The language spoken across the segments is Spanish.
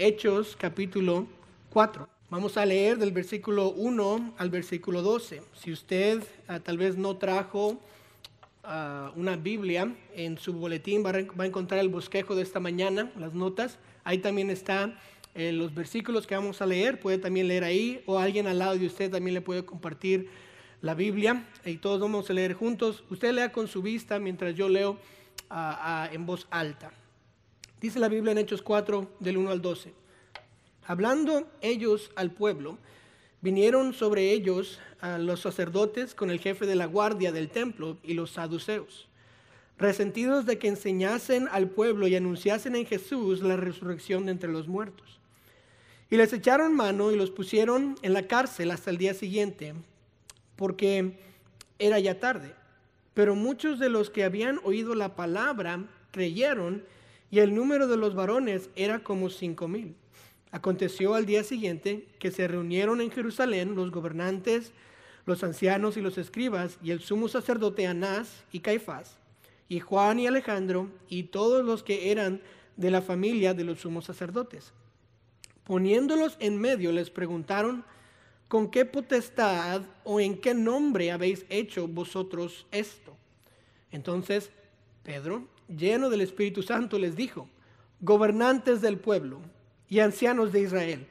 Hechos capítulo 4. Vamos a leer del versículo 1 al versículo 12. Si usted ah, tal vez no trajo ah, una Biblia en su boletín, va a, encontrar el bosquejo de esta mañana, las notas. Ahí también están eh, los versículos que vamos a leer. Puede también leer ahí o alguien al lado de usted también le puede compartir la Biblia y todos vamos a leer juntos. Usted lea con su vista mientras yo leo ah, en voz alta. Dice la Biblia en Hechos 4 del 1 al 12. Hablando ellos al pueblo, vinieron sobre ellos los sacerdotes con el jefe de la guardia del templo y los saduceos, resentidos de que enseñasen al pueblo y anunciasen en Jesús la resurrección de entre los muertos. Y les echaron mano y los pusieron en la cárcel hasta el día siguiente, porque era ya tarde. Pero muchos de los que habían oído la palabra creyeron y el número de los varones era como cinco mil. Aconteció al día siguiente que se reunieron en Jerusalén los gobernantes, los ancianos y los escribas, y el sumo sacerdote Anás y Caifás, y Juan y Alejandro, y todos los que eran de la familia de los sumos sacerdotes. Poniéndolos en medio, les preguntaron, ¿con qué potestad o en qué nombre habéis hecho vosotros esto? Entonces Pedro lleno del Espíritu Santo, les dijo, gobernantes del pueblo y ancianos de Israel,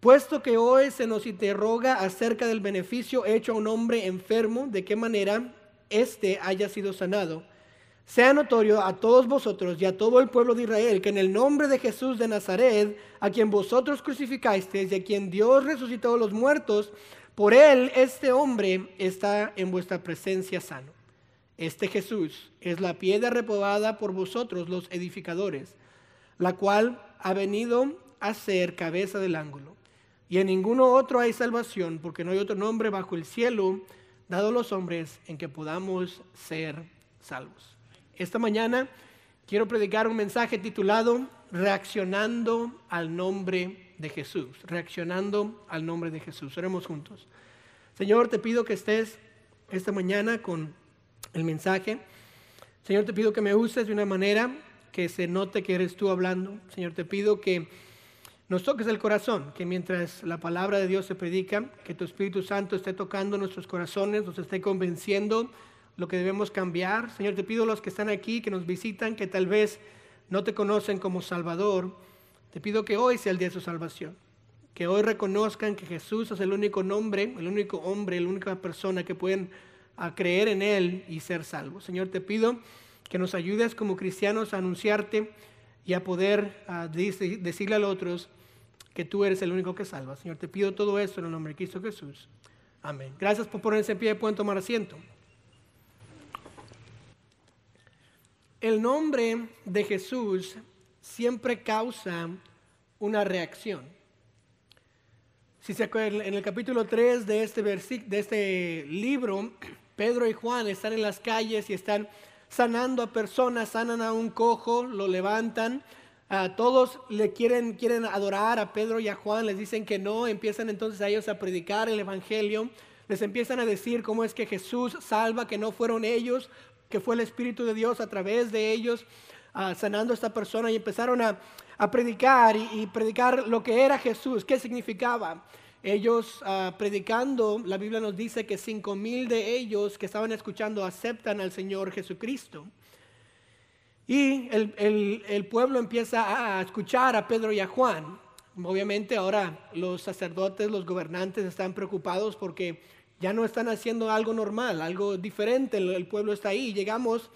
puesto que hoy se nos interroga acerca del beneficio hecho a un hombre enfermo, de qué manera éste haya sido sanado, sea notorio a todos vosotros y a todo el pueblo de Israel que en el nombre de Jesús de Nazaret, a quien vosotros crucificasteis y a quien Dios resucitó de los muertos, por él este hombre está en vuestra presencia sano. Este Jesús es la piedra reprobada por vosotros los edificadores, la cual ha venido a ser cabeza del ángulo. Y en ninguno otro hay salvación, porque no hay otro nombre bajo el cielo dado a los hombres en que podamos ser salvos. Esta mañana quiero predicar un mensaje titulado Reaccionando al nombre de Jesús. Reaccionando al nombre de Jesús. Oremos juntos. Señor, te pido que estés esta mañana con el mensaje. Señor, te pido que me uses de una manera que se note que eres tú hablando. Señor, te pido que nos toques el corazón, que mientras la palabra de Dios se predica, que tu Espíritu Santo esté tocando nuestros corazones, nos esté convenciendo lo que debemos cambiar. Señor, te pido a los que están aquí, que nos visitan, que tal vez no te conocen como Salvador, te pido que hoy sea el día de su salvación. Que hoy reconozcan que Jesús es el único nombre, el único hombre, la única persona que pueden a creer en Él y ser salvos. Señor, te pido que nos ayudes como cristianos a anunciarte y a poder decirle a los otros que tú eres el único que salva. Señor, te pido todo esto en el nombre de Cristo Jesús. Amén. Gracias por ponerse en pie. Pueden tomar asiento. El nombre de Jesús siempre causa una reacción. Si se acuerdan, en el capítulo 3 de este, de este libro, Pedro y Juan están en las calles y están sanando a personas, sanan a un cojo, lo levantan. A todos le quieren, quieren adorar a Pedro y a Juan, les dicen que no, empiezan entonces a ellos a predicar el Evangelio, les empiezan a decir cómo es que Jesús salva, que no fueron ellos, que fue el Espíritu de Dios a través de ellos ah, sanando a esta persona y empezaron a, predicar y predicar lo que era Jesús, qué significaba ellos ah, predicando, la Biblia nos dice que cinco mil de ellos que estaban escuchando aceptan al Señor Jesucristo. Y el, pueblo empieza a escuchar a Pedro y a Juan. Obviamente ahora los sacerdotes, los gobernantes están preocupados porque ya no están haciendo algo normal, algo diferente. El, pueblo está ahí. Llegamos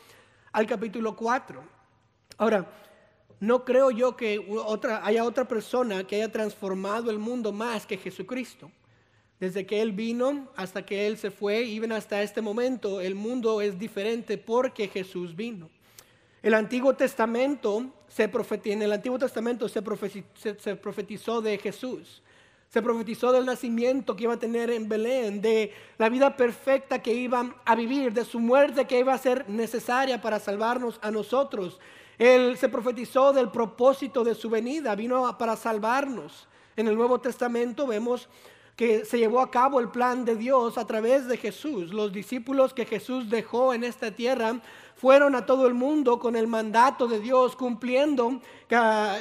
al capítulo 4. Ahora, no creo yo que haya otra persona que haya transformado el mundo más que Jesucristo. Desde que Él vino hasta que Él se fue, y ven hasta este momento, el mundo es diferente porque Jesús vino. El Antiguo Testamento se en el Antiguo Testamento se profetizó de Jesús. Se profetizó del nacimiento que iba a tener en Belén, de la vida perfecta que iba a vivir, de su muerte que iba a ser necesaria para salvarnos a nosotros, él se profetizó del propósito de su venida, vino para salvarnos. En el Nuevo Testamento vemos que se llevó a cabo el plan de Dios a través de Jesús. Los discípulos que Jesús dejó en esta tierra fueron a todo el mundo con el mandato de Dios, cumpliendo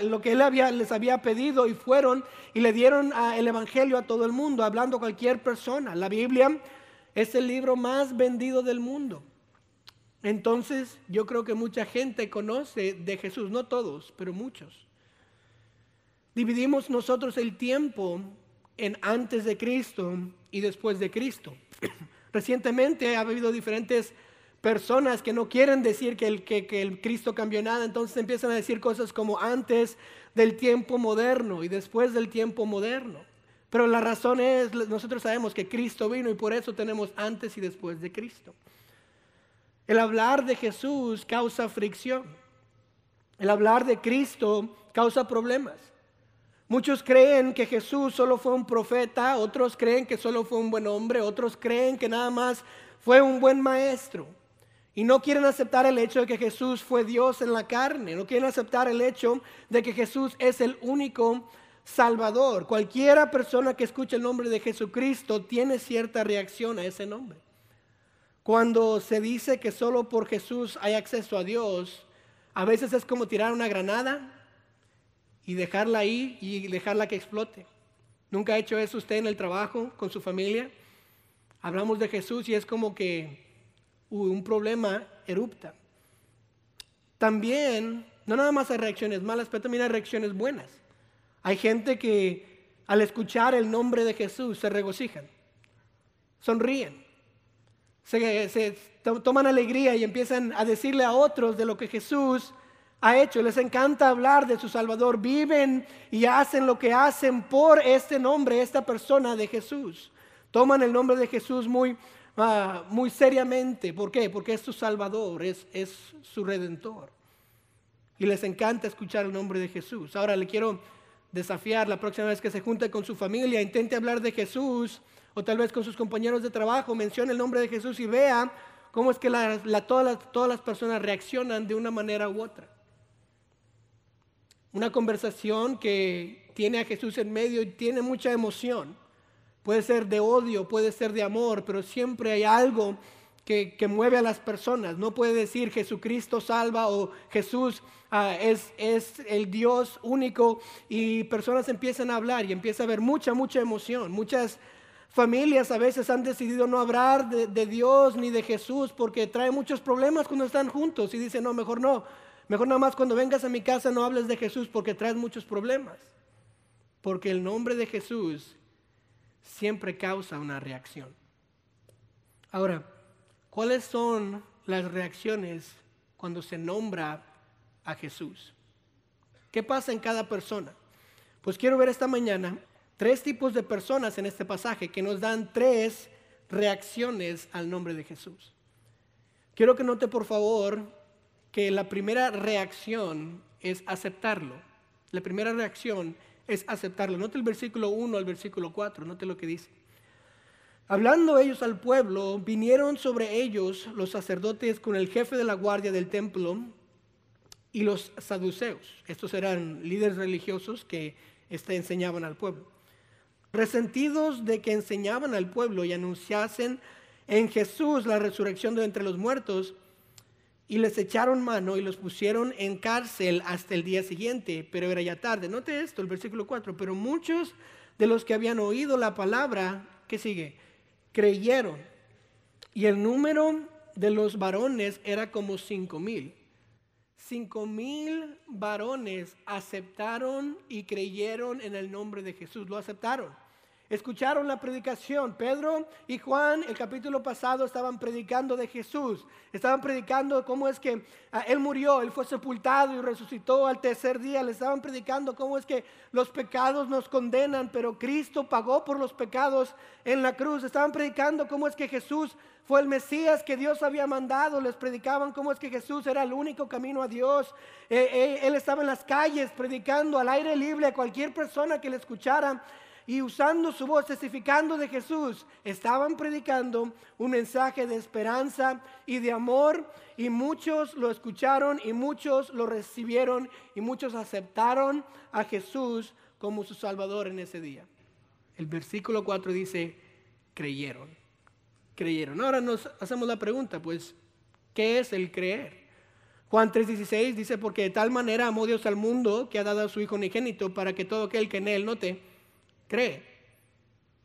lo que Él había, les había pedido y fueron y le dieron el Evangelio a todo el mundo, hablando a cualquier persona. La Biblia es el libro más vendido del mundo. Entonces yo creo que mucha gente conoce de Jesús, no todos, pero muchos. Dividimos nosotros el tiempo en antes de Cristo y después de Cristo. Recientemente ha habido diferentes personas que no quieren decir que el, que, el Cristo cambió nada, entonces empiezan a decir cosas como antes del tiempo moderno y después del tiempo moderno. Pero la razón es, nosotros sabemos que Cristo vino y por eso tenemos antes y después de Cristo. El hablar de Jesús causa fricción. El hablar de Cristo causa problemas. Muchos creen que Jesús solo fue un profeta, otros creen que solo fue un buen hombre, otros creen que nada más fue un buen maestro. Y no quieren aceptar el hecho de que Jesús fue Dios en la carne. No quieren aceptar el hecho de que Jesús es el único Salvador. Cualquiera persona que escuche el nombre de Jesucristo tiene cierta reacción a ese nombre. Cuando se dice que solo por Jesús hay acceso a Dios, a veces es como tirar una granada y dejarla ahí y dejarla que explote. ¿Nunca ha hecho eso usted en el trabajo, con su familia? Hablamos de Jesús y es como que un problema erupta. También, no nada más hay reacciones malas, pero también hay reacciones buenas. Hay gente que al escuchar el nombre de Jesús se regocijan, sonríen, se, toman alegría y empiezan a decirle a otros de lo que Jesús ha hecho. Les encanta hablar de su Salvador. Viven y hacen lo que hacen por este nombre, esta persona de Jesús. Toman el nombre de Jesús muy Ah, muy seriamente. ¿Por qué? Porque es su Salvador, es, es su Redentor. Y les encanta escuchar el nombre de Jesús. Ahora le quiero desafiar la próxima vez que se junte con su familia, intente hablar de Jesús o tal vez con sus compañeros de trabajo, mencione el nombre de Jesús y vea cómo es que todas, las, todas las personas reaccionan de una manera u otra. Una conversación que tiene a Jesús en medio y tiene mucha emoción Puede ser de odio, puede ser de amor, pero siempre hay algo que, mueve a las personas. No puede decir Jesucristo salva o Jesús ah, es, es, el Dios único y personas empiezan a hablar y empieza a haber mucha, mucha emoción. Muchas familias a veces han decidido no hablar de, Dios ni de Jesús porque trae muchos problemas cuando están juntos y dicen, no, mejor no. Mejor nada más cuando vengas a mi casa no hables de Jesús porque traes muchos problemas. Porque el nombre de Jesús siempre causa una reacción. Ahora, ¿cuáles son las reacciones cuando se nombra a Jesús? ¿Qué pasa en cada persona? Pues quiero ver esta mañana tres tipos de personas en este pasaje que nos dan tres reacciones al nombre de Jesús. Quiero que note por favor que la primera reacción es aceptarlo. La primera reacción es aceptarlo. Note el versículo 1 al versículo 4, note lo que dice. Hablando ellos al pueblo, vinieron sobre ellos los sacerdotes con el jefe de la guardia del templo y los saduceos. Estos eran líderes religiosos que este, enseñaban al pueblo. Resentidos de que enseñaban al pueblo y anunciasen en Jesús la resurrección de entre los muertos, y les echaron mano y los pusieron en cárcel hasta el día siguiente, pero era ya tarde. Note esto, el versículo 4, pero muchos de los que habían oído la palabra, ¿qué sigue? Creyeron. Y el número de los varones era como cinco mil. Cinco mil varones aceptaron y creyeron en el nombre de Jesús, lo aceptaron. Escucharon la predicación. Pedro y Juan, el capítulo pasado, estaban predicando de Jesús. Estaban predicando cómo es que ah, Él murió, Él fue sepultado y resucitó al tercer día. Le estaban predicando cómo es que los pecados nos condenan, pero Cristo pagó por los pecados en la cruz. Estaban predicando cómo es que Jesús fue el Mesías que Dios había mandado. Les predicaban cómo es que Jesús era el único camino a Dios. Eh, eh, él estaba en las calles predicando al aire libre a cualquier persona que le escuchara y usando su voz, testificando de Jesús, estaban predicando un mensaje de esperanza y de amor y muchos lo escucharon y muchos lo recibieron y muchos aceptaron a Jesús como su Salvador en ese día. El versículo 4 dice, creyeron. Creyeron. Ahora nos hacemos la pregunta, pues, ¿qué es el creer? Juan 3:16 dice, porque de tal manera amó Dios al mundo que ha dado a su Hijo unigénito para que todo aquel que en él note, cree.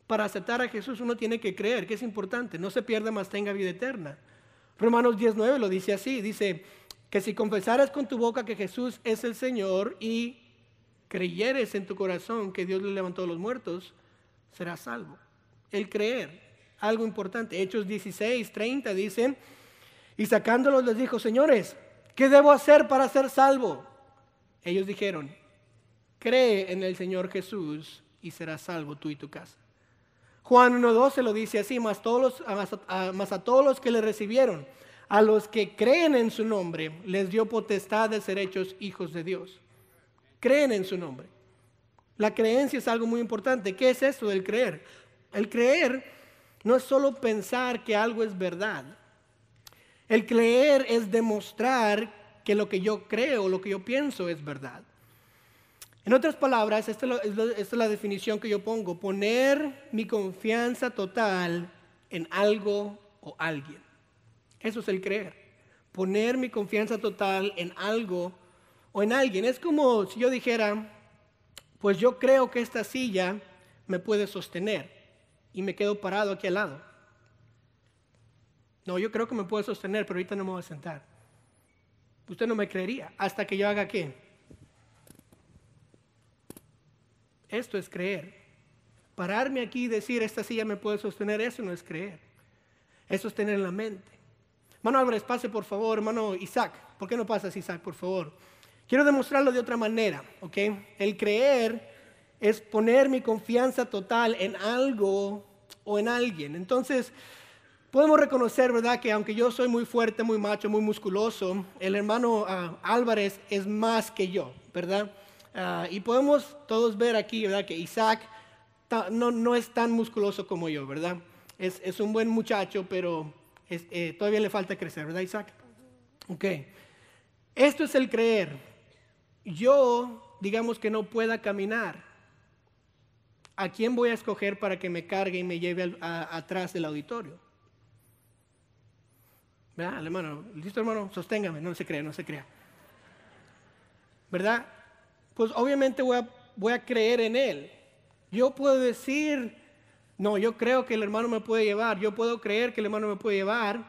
Para aceptar a Jesús uno tiene que creer, que es importante, no se pierda más tenga vida eterna. Romanos 19 lo dice así, dice que si confesaras con tu boca que Jesús es el Señor y creyeres en tu corazón que Dios le levantó a los muertos, serás salvo. El creer, algo importante. Hechos 16, 30 dice, y sacándolos les dijo, señores, ¿qué debo hacer para ser salvo? Ellos dijeron, cree en el Señor Jesús y serás salvo tú y tu casa. Juan 1.12 lo dice así, más, todos más a todos los que le recibieron, a los que creen en su nombre, les dio potestad de ser hechos hijos de Dios. Creen en su nombre. La creencia es algo muy importante. ¿Qué es eso del creer? El creer no es solo pensar que algo es verdad. El creer es demostrar que lo que yo creo, lo que yo pienso es verdad. En otras palabras, esta es, la, definición que yo pongo, poner mi confianza total en algo o alguien. Eso es el creer. Poner mi confianza total en algo o en alguien. Es como si yo dijera, pues yo creo que esta silla me puede sostener y me quedo parado aquí al lado. No, yo creo que me puede sostener, pero ahorita no me voy a sentar. Usted no me creería hasta que yo haga qué? Esto es creer. Pararme aquí y decir, esta silla me puede sostener, eso no es creer. Eso es tener en la mente. Hermano Álvarez, pase por favor, hermano Isaac. ¿Por qué no pasas, Isaac, por favor? Quiero demostrarlo de otra manera, ¿ok? El creer es poner mi confianza total en algo o en alguien. Entonces, podemos reconocer, ¿verdad?, que aunque yo soy muy fuerte, muy macho, muy musculoso, el hermano ah, Álvarez es más que yo, ¿verdad? Ah, y podemos todos ver aquí, ¿verdad? Que Isaac no, no es tan musculoso como yo, ¿verdad? Es, es un buen muchacho, pero eh, todavía le falta crecer, ¿verdad, Isaac? Ok. Esto es el creer. Yo, digamos que no pueda caminar. ¿A quién voy a escoger para que me cargue y me lleve atrás del auditorio? ¿Verdad, hermano? ¿Listo, hermano? Sosténgame, no se crea, no se crea. ¿Verdad? Pues obviamente voy a, creer en Él. Yo puedo decir, no, yo creo que el hermano me puede llevar, yo puedo creer que el hermano me puede llevar,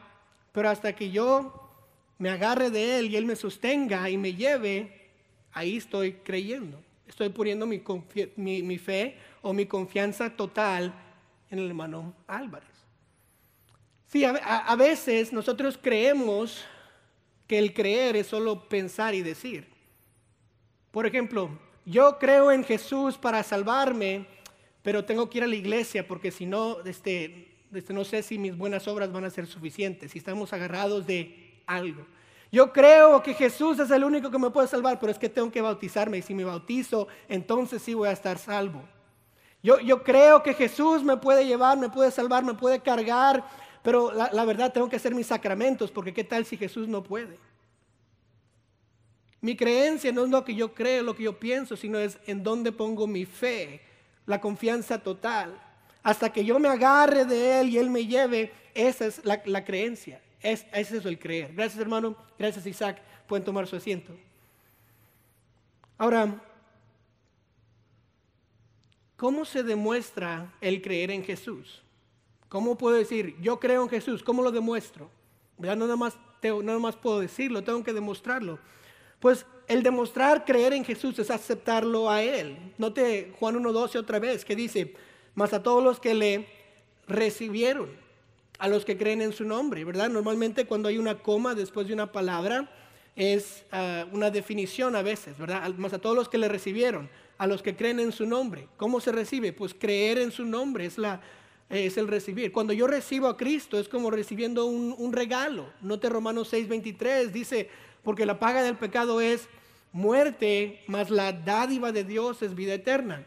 pero hasta que yo me agarre de Él y Él me sostenga y me lleve, ahí estoy creyendo. Estoy poniendo mi, mi, fe o mi confianza total en el hermano Álvarez. Sí, a veces nosotros creemos que el creer es solo pensar y decir. Por ejemplo, yo creo en Jesús para salvarme, pero tengo que ir a la iglesia porque si no, este, este, no sé si mis buenas obras van a ser suficientes, si estamos agarrados de algo. Yo creo que Jesús es el único que me puede salvar, pero es que tengo que bautizarme y si me bautizo, entonces sí voy a estar salvo. Yo, yo creo que Jesús me puede llevar, me puede salvar, me puede cargar, pero la, la verdad tengo que hacer mis sacramentos, porque ¿qué tal si Jesús no puede? Mi creencia no es lo que yo creo, lo que yo pienso, sino es en dónde pongo mi fe, la confianza total. Hasta que yo me agarre de Él y Él me lleve, esa es la, creencia. Es, ese es el creer. Gracias hermano, gracias Isaac. Pueden tomar su asiento. Ahora, ¿cómo se demuestra el creer en Jesús? ¿Cómo puedo decir, yo creo en Jesús? ¿Cómo lo demuestro? No nada más, nada más puedo decirlo, tengo que demostrarlo. Pues el demostrar creer en Jesús es aceptarlo a Él. Note Juan 1.12 otra vez que dice, más a todos los que le recibieron, a los que creen en su nombre, ¿verdad? Normalmente cuando hay una coma después de una palabra es ah, una definición a veces, ¿verdad? Más a todos los que le recibieron, a los que creen en su nombre. ¿Cómo se recibe? Pues creer en su nombre es, la, es el recibir. Cuando yo recibo a Cristo es como recibiendo un, un regalo. Note Romanos 6.23, dice, porque la paga del pecado es muerte, mas la dádiva de Dios es vida eterna.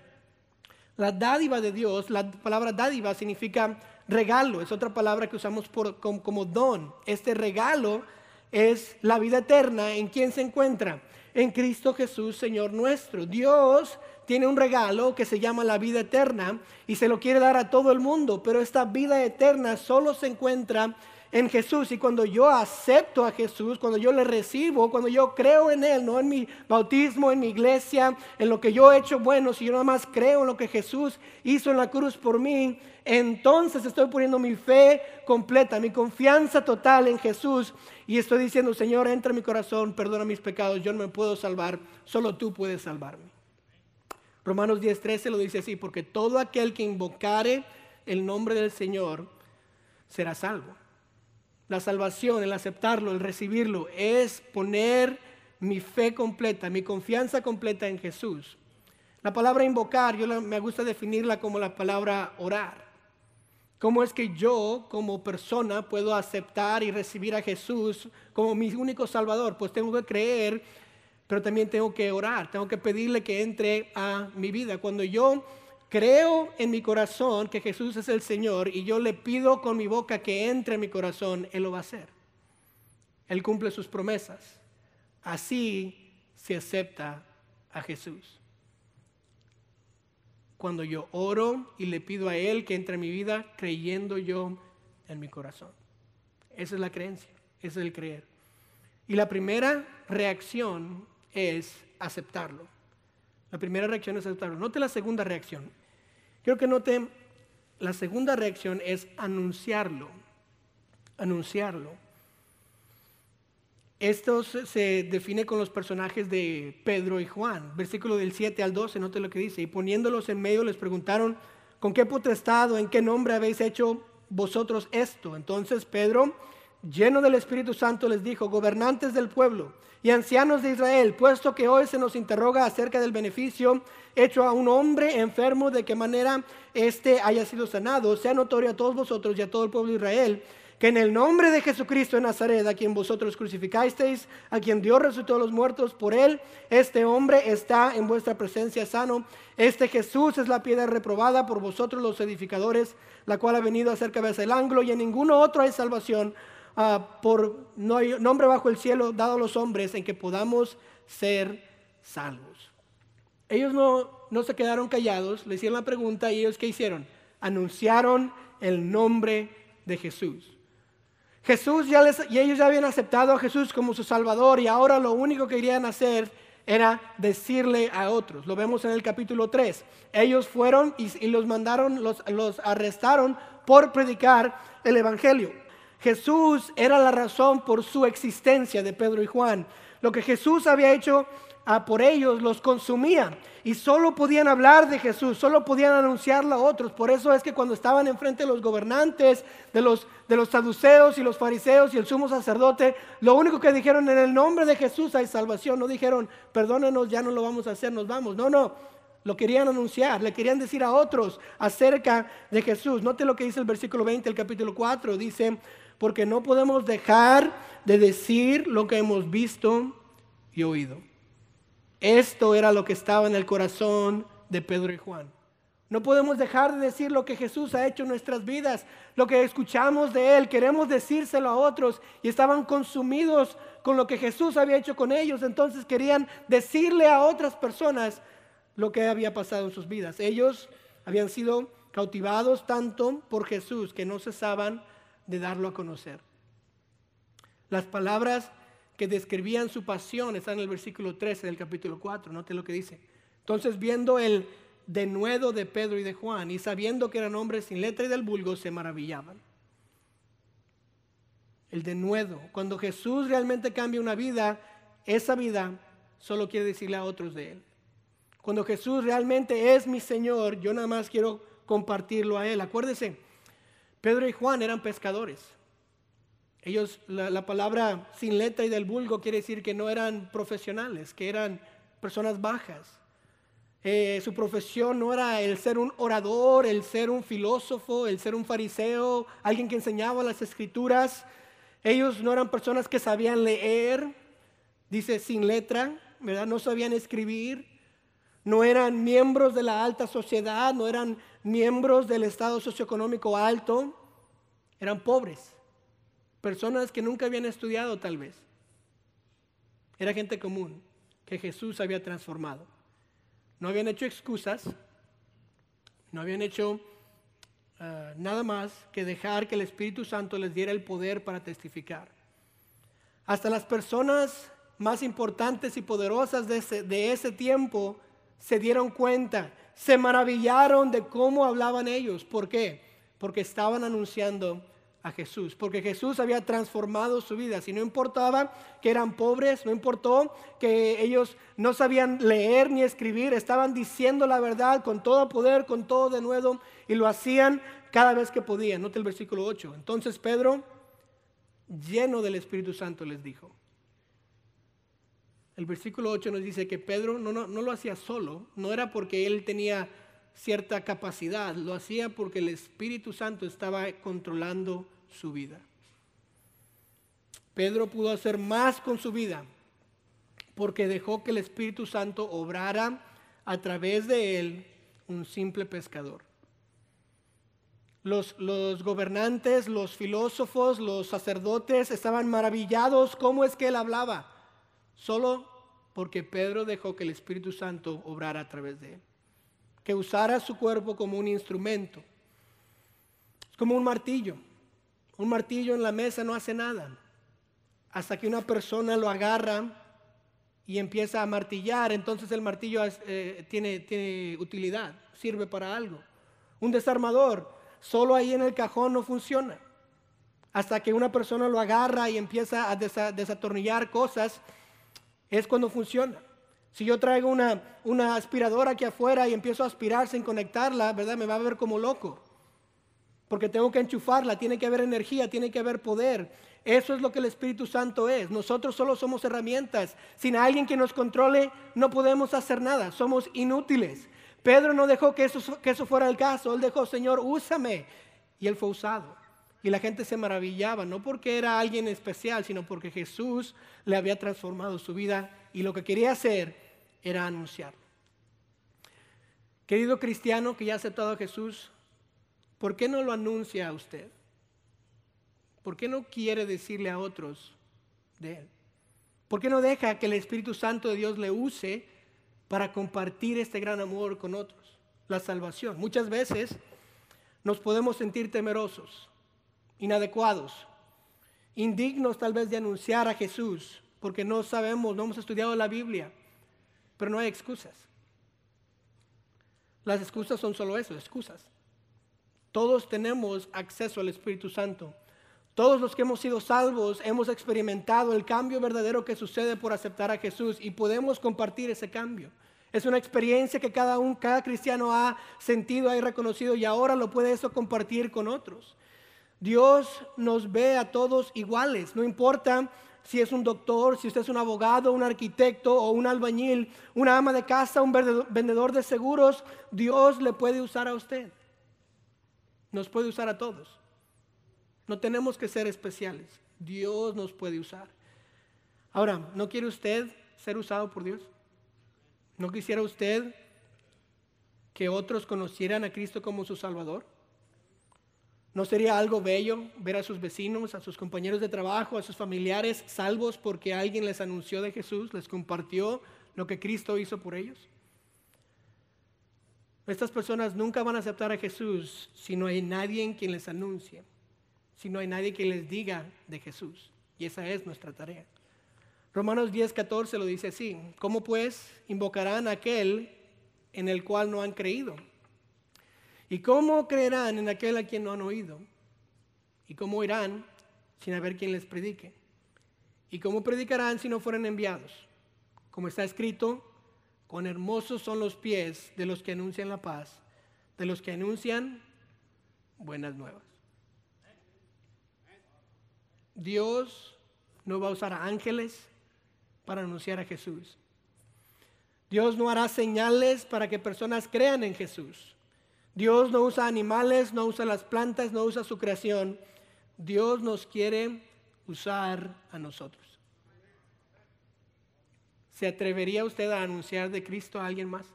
La dádiva de Dios, la palabra dádiva significa regalo, es otra palabra que usamos como, don. Este regalo es la vida eterna. ¿En quién se encuentra? En Cristo Jesús, Señor nuestro. Dios tiene un regalo que se llama la vida eterna y se lo quiere dar a todo el mundo, pero esta vida eterna solo se encuentra en Jesús y cuando yo acepto a Jesús, cuando yo le recibo, cuando yo creo en Él, no en mi bautismo, en mi iglesia, en lo que yo he hecho bueno, si yo nada más creo en lo que Jesús hizo en la cruz por mí, entonces estoy poniendo mi fe completa, mi confianza total en Jesús y estoy diciendo, Señor, entra en mi corazón, perdona mis pecados, yo no me puedo salvar, solo tú puedes salvarme. Romanos 10:13 lo dice así, porque todo aquel que invocare el nombre del Señor será salvo. La salvación, el aceptarlo, el recibirlo, es poner mi fe completa, mi confianza completa en Jesús. La palabra invocar, yo me gusta definirla como la palabra orar. ¿Cómo es que yo como persona puedo aceptar y recibir a Jesús como mi único Salvador? Pues tengo que creer, pero también tengo que orar, tengo que pedirle que entre a mi vida. Cuando yo creo en mi corazón que Jesús es el Señor y yo le pido con mi boca que entre en mi corazón, Él lo va a hacer. Él cumple sus promesas. Así se acepta a Jesús. Cuando yo oro y le pido a Él que entre en mi vida creyendo yo en mi corazón. Esa es la creencia, ese es el creer. Y la primera reacción es aceptarlo. La primera reacción es aceptarlo. Note la segunda reacción. Quiero que note, la segunda reacción es anunciarlo. Anunciarlo. Esto se define con los personajes de Pedro y Juan. Versículo del 7 al 12, note lo que dice. Y poniéndolos en medio les preguntaron, ¿con qué potestad o en qué nombre habéis hecho vosotros esto? Entonces Pedro lleno del Espíritu Santo, les dijo, gobernantes del pueblo y ancianos de Israel, puesto que hoy se nos interroga acerca del beneficio hecho a un hombre enfermo, de qué manera éste haya sido sanado, sea notorio a todos vosotros y a todo el pueblo de Israel, que en el nombre de Jesucristo de Nazaret, a quien vosotros crucificasteis, a quien Dios resucitó a los muertos, por él, este hombre está en vuestra presencia sano. Este Jesús es la piedra reprobada por vosotros los edificadores, la cual ha venido a ser cabeza del ángulo, y en ninguno otro hay salvación Ah, por no nombre bajo el cielo dado a los hombres en que podamos ser salvos. Ellos no, no se quedaron callados, le hicieron la pregunta y ellos qué hicieron? Anunciaron el nombre de Jesús. Jesús ya les, y ellos ya habían aceptado a Jesús como su Salvador y ahora lo único que querían hacer era decirle a otros. Lo vemos en el capítulo 3. Ellos fueron y, y los mandaron, los, los arrestaron por predicar el Evangelio. Jesús era la razón por su existencia de Pedro y Juan. Lo que Jesús había hecho ah, por ellos los consumía y solo podían hablar de Jesús, solo podían anunciarlo a otros. Por eso es que cuando estaban enfrente de los gobernantes, de los, de los saduceos y los fariseos y el sumo sacerdote, lo único que dijeron en el nombre de Jesús hay salvación. No dijeron, perdónenos, ya no lo vamos a hacer, nos vamos. No, no, lo querían anunciar, le querían decir a otros acerca de Jesús. Note lo que dice el versículo 20, el capítulo 4. Dice, porque no podemos dejar de decir lo que hemos visto y oído. Esto era lo que estaba en el corazón de Pedro y Juan. No podemos dejar de decir lo que Jesús ha hecho en nuestras vidas, lo que escuchamos de Él, queremos decírselo a otros y estaban consumidos con lo que Jesús había hecho con ellos, entonces querían decirle a otras personas lo que había pasado en sus vidas. Ellos habían sido cautivados tanto por Jesús que no cesaban de darlo a conocer. Las palabras que describían su pasión están en el versículo 13 del capítulo 4. Note lo que dice. Entonces, viendo el denuedo de Pedro y de Juan y sabiendo que eran hombres sin letra y del vulgo, se maravillaban. El denuedo. Cuando Jesús realmente cambia una vida, esa vida solo quiere decirle a otros de él. Cuando Jesús realmente es mi Señor, yo nada más quiero compartirlo a Él. Acuérdese, Pedro y Juan eran pescadores. Ellos, la, palabra sin letra y del vulgo quiere decir que no eran profesionales, que eran personas bajas. Eh, su profesión no era el ser un orador, el ser un filósofo, el ser un fariseo, alguien que enseñaba las escrituras. Ellos no eran personas que sabían leer, dice sin letra, ¿verdad? No sabían escribir, no eran miembros de la alta sociedad, no eran miembros del estado socioeconómico alto, eran pobres, personas que nunca habían estudiado tal vez. Era gente común que Jesús había transformado. No habían hecho excusas, no habían hecho ah, nada más que dejar que el Espíritu Santo les diera el poder para testificar. Hasta las personas más importantes y poderosas de ese, de ese tiempo se dieron cuenta, se maravillaron de cómo hablaban ellos. ¿Por qué? Porque estaban anunciando a Jesús, porque Jesús había transformado su vida. Si no importaba que eran pobres, no importó que ellos no sabían leer ni escribir, estaban diciendo la verdad con todo poder, con todo de nuevo, y lo hacían cada vez que podían. Note el versículo 8. Entonces Pedro, lleno del Espíritu Santo, les dijo, el versículo 8 nos dice que Pedro no, no, lo hacía solo, no era porque él tenía cierta capacidad, lo hacía porque el Espíritu Santo estaba controlando su vida. Pedro pudo hacer más con su vida porque dejó que el Espíritu Santo obrara a través de él un simple pescador. Los, los, gobernantes, los filósofos, los sacerdotes estaban maravillados cómo es que él hablaba solo porque Pedro dejó que el Espíritu Santo obrara a través de él, que usara su cuerpo como un instrumento. Es como un martillo. Un martillo en la mesa no hace nada hasta que una persona lo agarra y empieza a martillar, entonces el martillo eh, tiene, tiene utilidad, sirve para algo. Un desarmador, solo ahí en el cajón no funciona. Hasta que una persona lo agarra y empieza a desatornillar cosas es cuando funciona. Si yo traigo una, una aspiradora aquí afuera y empiezo a aspirar sin conectarla, ¿verdad? Me va a ver como loco. Porque tengo que enchufarla, tiene que haber energía, tiene que haber poder. Eso es lo que el Espíritu Santo es. Nosotros solo somos herramientas. Sin alguien que nos controle, no podemos hacer nada. Somos inútiles. Pedro no dejó que eso, que eso fuera el caso. Él dejó, Señor, úsame. Y él fue usado. Y la gente se maravillaba, no porque era alguien especial, sino porque Jesús le había transformado su vida y lo que quería hacer era anunciar. Querido cristiano que ya ha aceptado a Jesús, ¿por qué no lo anuncia a usted? ¿Por qué no quiere decirle a otros de Él? ¿Por qué no deja que el Espíritu Santo de Dios le use para compartir este gran amor con otros? La salvación. Muchas veces nos podemos sentir temerosos inadecuados, indignos tal vez de anunciar a Jesús, porque no sabemos, no hemos estudiado la Biblia, pero no hay excusas. Las excusas son solo eso, excusas. Todos tenemos acceso al Espíritu Santo. Todos los que hemos sido salvos hemos experimentado el cambio verdadero que sucede por aceptar a Jesús y podemos compartir ese cambio. Es una experiencia que cada, un, cada cristiano ha sentido, ha reconocido y ahora lo puede eso compartir con otros. Dios nos ve a todos iguales, no importa si es un doctor, si usted es un abogado, un arquitecto o un albañil, una ama de casa, un vendedor de seguros, Dios le puede usar a usted. Nos puede usar a todos. No tenemos que ser especiales. Dios nos puede usar. Ahora, ¿no quiere usted ser usado por Dios? ¿No quisiera usted que otros conocieran a Cristo como su Salvador? ¿No sería algo bello ver a sus vecinos, a sus compañeros de trabajo, a sus familiares salvos porque alguien les anunció de Jesús, les compartió lo que Cristo hizo por ellos? Estas personas nunca van a aceptar a Jesús si no hay nadie en quien les anuncie, si no hay nadie que les diga de Jesús. Y esa es nuestra tarea. Romanos 10, 14 lo dice así. ¿Cómo pues invocarán a aquel en el cual no han creído? ¿Y cómo creerán en aquel a quien no han oído? ¿Y cómo irán sin haber quien les predique? ¿Y cómo predicarán si no fueran enviados? Como está escrito, cuán hermosos son los pies de los que anuncian la paz, de los que anuncian buenas nuevas. Dios no va a usar a ángeles para anunciar a Jesús. Dios no hará señales para que personas crean en Jesús. Dios no usa animales, no usa las plantas, no usa su creación. Dios nos quiere usar a nosotros. ¿Se atrevería usted a anunciar de Cristo a alguien más?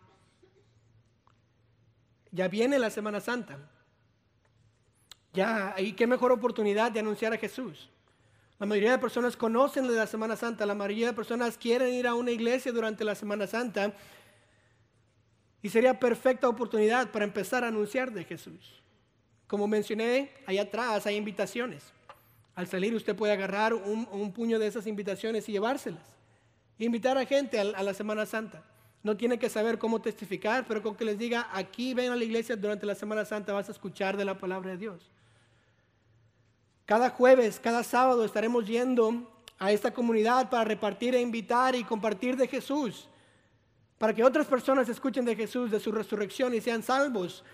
Ya viene la Semana Santa. Ya, ¿y qué mejor oportunidad de anunciar a Jesús? La mayoría de personas conocen la Semana Santa, la mayoría de personas quieren ir a una iglesia durante la Semana Santa, Y sería perfecta oportunidad para empezar a anunciar de Jesús. Como mencioné, allá atrás hay invitaciones. Al salir usted puede agarrar un, puño de esas invitaciones y llevárselas. Invitar a gente a, a la Semana Santa. No tiene que saber cómo testificar, pero con que les diga, aquí ven a la iglesia durante la Semana Santa, vas a escuchar de la palabra de Dios. Cada jueves, cada sábado estaremos yendo a esta comunidad para repartir e invitar y compartir de Jesús para que otras personas escuchen de Jesús, de su resurrección y sean salvos,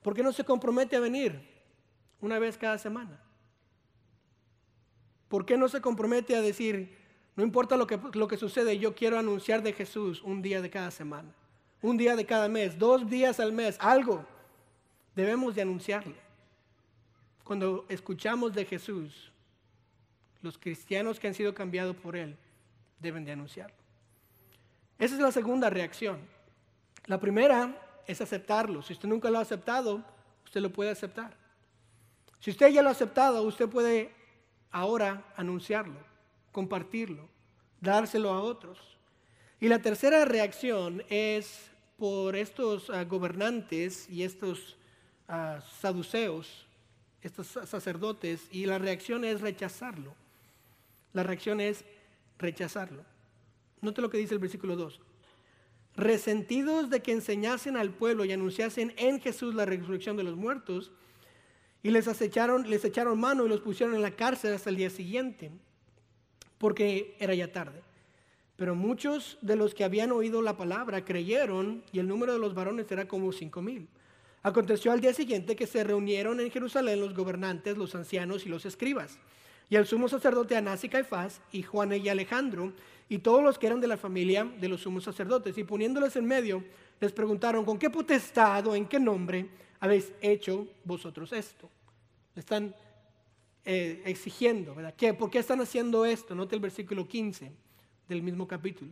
¿por qué no se compromete a venir una vez cada semana? ¿Por qué no se compromete a decir, no importa lo que, lo que sucede, yo quiero anunciar de Jesús un día de cada semana, un día de cada mes, dos días al mes, algo? Debemos de anunciarlo. Cuando escuchamos de Jesús, los cristianos que han sido cambiados por Él deben de anunciarlo. Esa es la segunda reacción. La primera es aceptarlo. Si usted nunca lo ha aceptado, usted lo puede aceptar. Si usted ya lo ha aceptado, usted puede ahora anunciarlo, compartirlo, dárselo a otros. Y la tercera reacción es por estos ah, gobernantes y estos ah, saduceos, estos sacerdotes, y la reacción es rechazarlo. La reacción es rechazarlo. Note lo que dice el versículo 2. Resentidos de que enseñasen al pueblo y anunciasen en Jesús la resurrección de los muertos, y les acecharon, les echaron mano y los pusieron en la cárcel hasta el día siguiente, porque era ya tarde. Pero muchos de los que habían oído la palabra creyeron, y el número de los varones era como cinco mil. Aconteció al día siguiente que se reunieron en Jerusalén los gobernantes, los ancianos y los escribas, y el sumo sacerdote Anás y Caifás, y Juan y Alejandro, y todos los que eran de la familia de los sumos sacerdotes. Y poniéndoles en medio, les preguntaron, ¿con qué potestad o en qué nombre habéis hecho vosotros esto? Están eh, exigiendo, ¿verdad? ¿Qué, ¿Por qué están haciendo esto? Note el versículo 15 del mismo capítulo.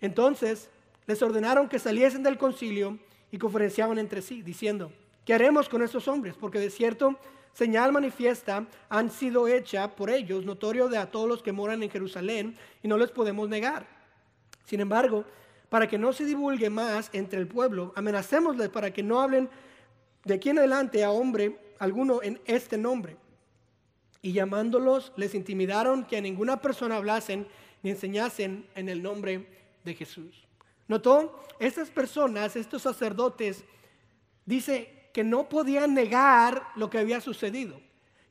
Entonces les ordenaron que saliesen del concilio y conferenciaban entre sí, diciendo, ¿qué haremos con estos hombres? Porque de cierto señal manifiesta han sido hecha por ellos, notorio de a todos los que moran en Jerusalén, y no les podemos negar. Sin embargo, para que no se divulgue más entre el pueblo, amenacémosles para que no hablen de aquí en adelante a hombre alguno en este nombre. Y llamándolos, les intimidaron que a ninguna persona hablasen ni enseñasen en el nombre de Jesús. ¿Notó? Estas personas, estos sacerdotes, dice que no podían negar lo que había sucedido,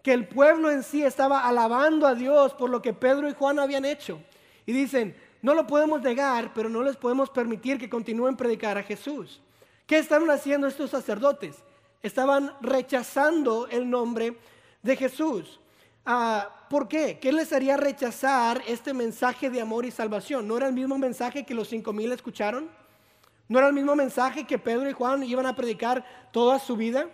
que el pueblo en sí estaba alabando a Dios por lo que Pedro y Juan habían hecho. Y dicen, no lo podemos negar, pero no les podemos permitir que continúen predicar a Jesús. ¿Qué estaban haciendo estos sacerdotes? Estaban rechazando el nombre de Jesús. Ah, ¿Por qué? ¿Qué les haría rechazar este mensaje de amor y salvación? ¿No era el mismo mensaje que los cinco mil escucharon? ¿No era el mismo mensaje que Pedro y Juan iban a predicar toda su vida?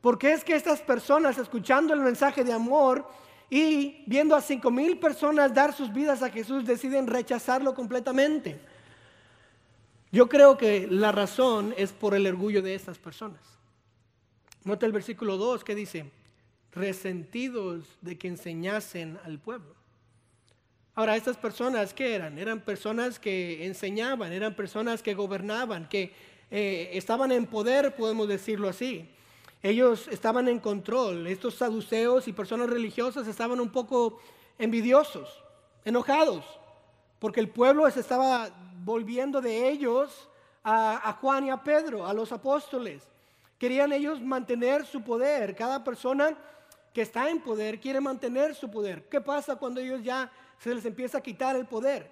¿Por qué es que estas personas, escuchando el mensaje de amor y viendo a cinco mil personas dar sus vidas a Jesús, deciden rechazarlo completamente? Yo creo que la razón es por el orgullo de estas personas. Nota el versículo 2 que dice, resentidos de que enseñasen al pueblo. Ahora, estas personas, ¿qué eran? Eran personas que enseñaban, eran personas que gobernaban, que eh, estaban en poder, podemos decirlo así. Ellos estaban en control. Estos saduceos y personas religiosas estaban un poco envidiosos, enojados, porque el pueblo se estaba volviendo de ellos a, a Juan y a Pedro, a los apóstoles. Querían ellos mantener su poder. Cada persona que está en poder quiere mantener su poder. ¿Qué pasa cuando ellos ya se les empieza a quitar el poder.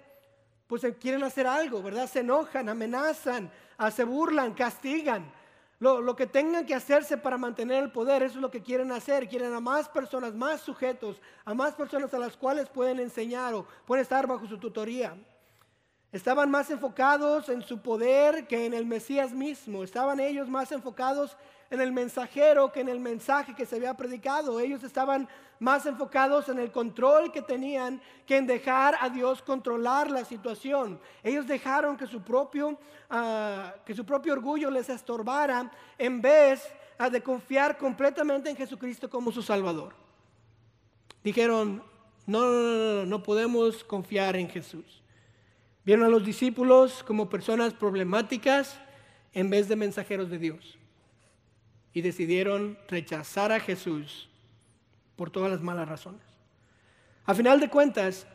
Pues quieren hacer algo, ¿verdad? Se enojan, amenazan, ah, se burlan, castigan. Lo, lo, que tengan que hacerse para mantener el poder, eso es lo que quieren hacer. Quieren a más personas, más sujetos, a más personas a las cuales pueden enseñar o pueden estar bajo su tutoría. Estaban más enfocados en su poder que en el Mesías mismo. Estaban ellos más enfocados en el mensajero que en el mensaje que se había predicado. Ellos estaban más enfocados en el control que tenían que en dejar a Dios controlar la situación. Ellos dejaron que su propio, ah, que su propio orgullo les estorbara en vez ah, de confiar completamente en Jesucristo como su Salvador. Dijeron, no, no, no, no podemos confiar en Jesús. Vieron a los discípulos como personas problemáticas en vez de mensajeros de Dios. Y decidieron rechazar a Jesús por todas las malas razones. A final de cuentas,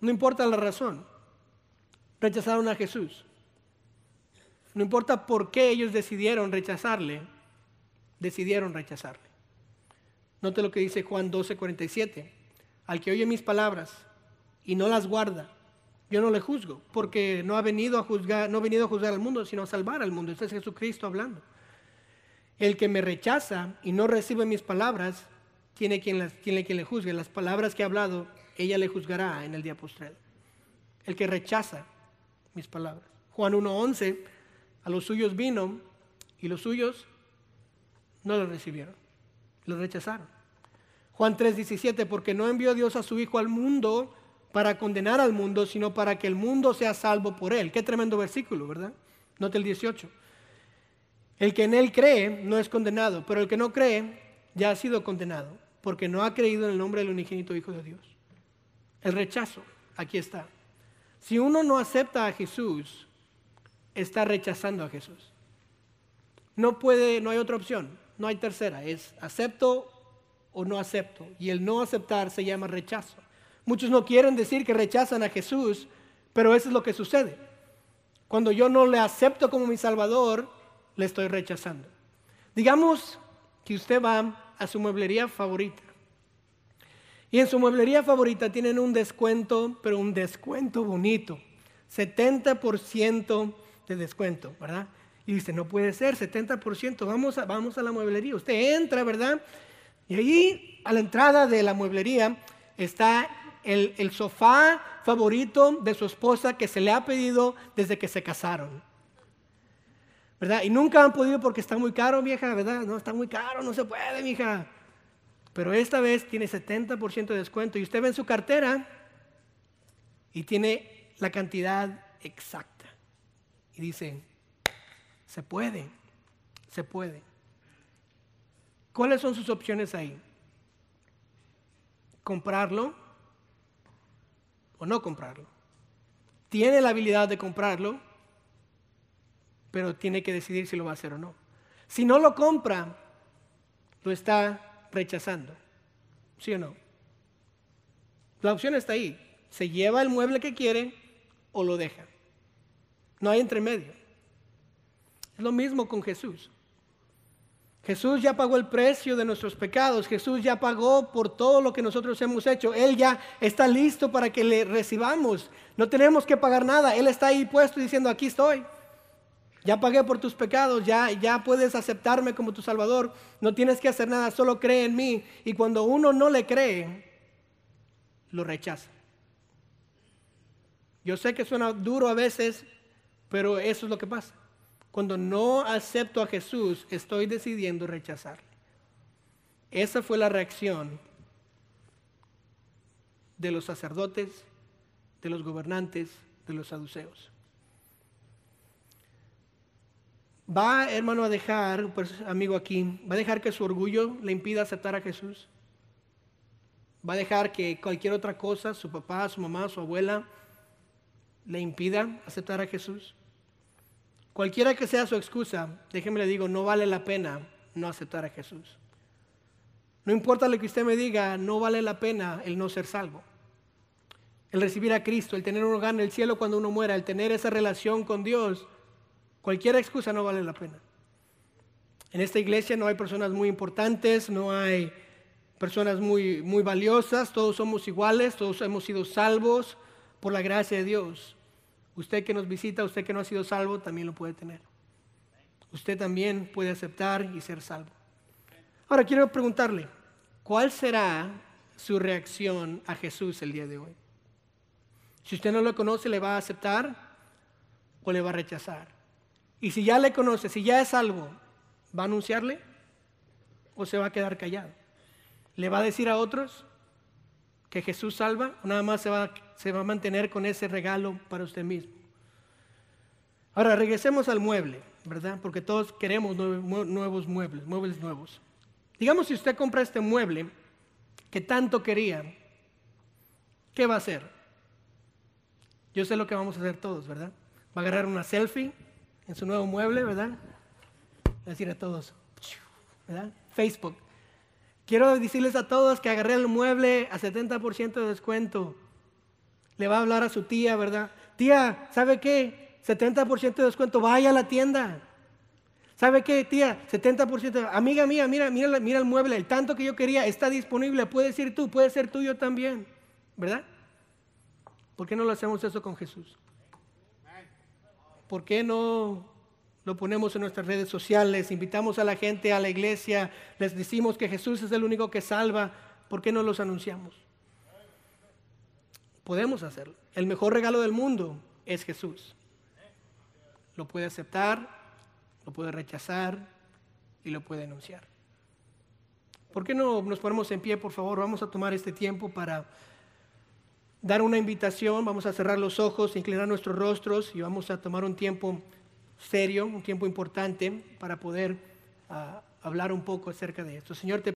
no importa la razón, rechazaron a Jesús. No importa por qué ellos decidieron rechazarle, decidieron rechazarle. Note lo que dice Juan 12:47. Al que oye mis palabras y no las guarda, yo no le juzgo, porque no ha venido a juzgar, no ha venido a juzgar al mundo, sino a salvar al mundo. Este es Jesucristo hablando. El que me rechaza y no recibe mis palabras, tiene quien, las, tiene quien le juzgue. Las palabras que he hablado, ella le juzgará en el día postrero. El que rechaza mis palabras. Juan 1.11, a los suyos vino y los suyos no lo recibieron, lo rechazaron. Juan 3.17, porque no envió Dios a su Hijo al mundo para condenar al mundo, sino para que el mundo sea salvo por él. Qué tremendo versículo, ¿verdad? Note el 18. El que en él cree no es condenado, pero el que no cree ya ha sido condenado, porque no ha creído en el nombre del unigénito Hijo de Dios. El rechazo, aquí está. Si uno no acepta a Jesús, está rechazando a Jesús. No puede, no hay otra opción, no hay tercera, es acepto o no acepto. Y el no aceptar se llama rechazo. Muchos no quieren decir que rechazan a Jesús, pero eso es lo que sucede. Cuando yo no le acepto como mi Salvador, le estoy rechazando. Digamos que usted va a su mueblería favorita. Y en su mueblería favorita tienen un descuento, pero un descuento bonito. 70% de descuento, ¿verdad? Y dice, no puede ser, 70%, vamos a, vamos a la mueblería. Usted entra, ¿verdad? Y ahí, a la entrada de la mueblería, está el, sofá favorito de su esposa que se le ha pedido desde que se casaron. ¿Verdad? Y nunca han podido porque está muy caro, vieja, ¿verdad? No, está muy caro, no se puede, mija. Pero esta vez tiene 70% de descuento y usted ve en su cartera y tiene la cantidad exacta. Y dice, se puede, se puede. ¿Cuáles son sus opciones ahí? Comprarlo o no comprarlo. Tiene la habilidad de comprarlo, pero tiene que decidir si lo va a hacer o no. Si no lo compra, lo está rechazando. ¿Sí o no? La opción está ahí. Se lleva el mueble que quiere o lo deja. No hay entre medio. Es lo mismo con Jesús. Jesús ya pagó el precio de nuestros pecados. Jesús ya pagó por todo lo que nosotros hemos hecho. Él ya está listo para que le recibamos. No tenemos que pagar nada. Él está ahí puesto diciendo, aquí estoy. Ya pagué por tus pecados, ya, ya puedes aceptarme como tu Salvador. No tienes que hacer nada, solo cree en mí. Y cuando uno no le cree, lo rechaza. Yo sé que suena duro a veces, pero eso es lo que pasa. Cuando no acepto a Jesús, estoy decidiendo rechazarle. Esa fue la reacción de los sacerdotes, de los gobernantes, de los saduceos. Va, hermano, a dejar, pues, amigo aquí, va a dejar que su orgullo le impida aceptar a Jesús. Va a dejar que cualquier otra cosa, su papá, su mamá, su abuela, le impida aceptar a Jesús. Cualquiera que sea su excusa, déjeme le digo, no vale la pena no aceptar a Jesús. No importa lo que usted me diga, no vale la pena el no ser salvo. El recibir a Cristo, el tener un hogar en el cielo cuando uno muera, el tener esa relación con Dios, cualquier excusa no vale la pena. En esta iglesia no hay personas muy importantes, no hay personas muy, muy valiosas, todos somos iguales, todos hemos sido salvos por la gracia de Dios. Usted que nos visita, usted que no ha sido salvo, también lo puede tener. Usted también puede aceptar y ser salvo. Ahora quiero preguntarle, ¿cuál será su reacción a Jesús el día de hoy? Si usted no lo conoce, ¿le va a aceptar o le va a rechazar? Y si ya le conoce, si ya es salvo, ¿va a anunciarle o se va a quedar callado? ¿Le va a decir a otros que Jesús salva o nada más se va, se va a mantener con ese regalo para usted mismo. Ahora regresemos al mueble, ¿verdad? Porque todos queremos nuevos muebles, muebles nuevos. Digamos si usted compra este mueble que tanto quería, ¿qué va a hacer? Yo sé lo que vamos a hacer todos, ¿verdad? Va a agarrar una selfie en su nuevo mueble, ¿verdad? Decir a todos, ¿verdad? Facebook. Quiero decirles a todos que agarré el mueble a 70% de descuento. Le va a hablar a su tía, ¿verdad? Tía, ¿sabe qué? 70% de descuento, vaya a la tienda. ¿Sabe qué, tía? 70%. Amiga mía, mira, mira, mira el mueble, el tanto que yo quería está disponible, puedes ir tú, puede ser tuyo también, ¿verdad? ¿Por qué no lo hacemos eso con Jesús? ¿Por qué no lo ponemos en nuestras redes sociales? Invitamos a la gente a la iglesia, les decimos que Jesús es el único que salva. ¿Por qué no los anunciamos? Podemos hacerlo. El mejor regalo del mundo es Jesús. Lo puede aceptar, lo puede rechazar y lo puede denunciar. ¿Por qué no nos ponemos en pie, por favor? Vamos a tomar este tiempo para dar una invitación, vamos a cerrar los ojos, inclinar nuestros rostros y vamos a tomar un tiempo serio, un tiempo importante para poder uh, hablar un poco acerca de esto. Señor, te